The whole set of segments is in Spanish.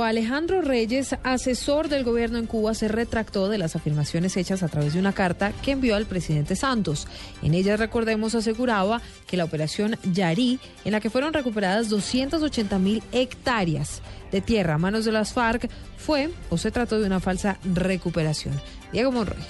Alejandro Reyes, asesor del gobierno en Cuba, se retractó de las afirmaciones hechas a través de una carta que envió al presidente Santos. En ella, recordemos, aseguraba que la operación Yarí, en la que fueron recuperadas 280 mil hectáreas de tierra a manos de las FARC, fue o se trató de una falsa recuperación. Diego Monroy.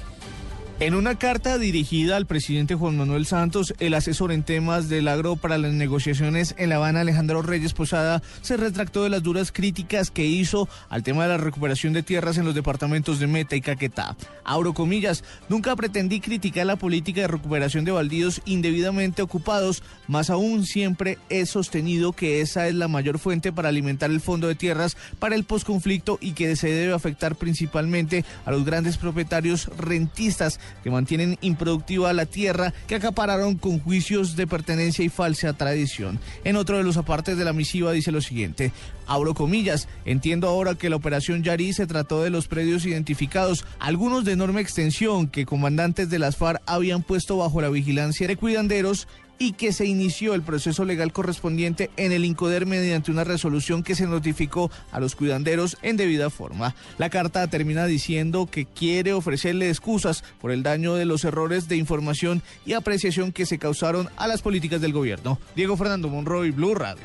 En una carta dirigida al presidente Juan Manuel Santos, el asesor en temas del agro para las negociaciones en La Habana, Alejandro Reyes Posada, se retractó de las duras críticas que hizo al tema de la recuperación de tierras en los departamentos de Meta y Caquetá. Abro comillas, nunca pretendí criticar la política de recuperación de baldíos indebidamente ocupados, más aún siempre he sostenido que esa es la mayor fuente para alimentar el fondo de tierras para el posconflicto y que se debe afectar principalmente a los grandes propietarios rentistas que mantienen improductiva la tierra que acapararon con juicios de pertenencia y falsa tradición. En otro de los apartes de la misiva dice lo siguiente, abro comillas, entiendo ahora que la operación Yari se trató de los predios identificados, algunos de enorme extensión que comandantes de las FARC habían puesto bajo la vigilancia de cuidanderos y que se inició el proceso legal correspondiente en el INCODER mediante una resolución que se notificó a los cuidanderos en debida forma. La carta termina diciendo que quiere ofrecerle excusas por el daño de los errores de información y apreciación que se causaron a las políticas del gobierno. Diego Fernando Monroy, Blue Radio.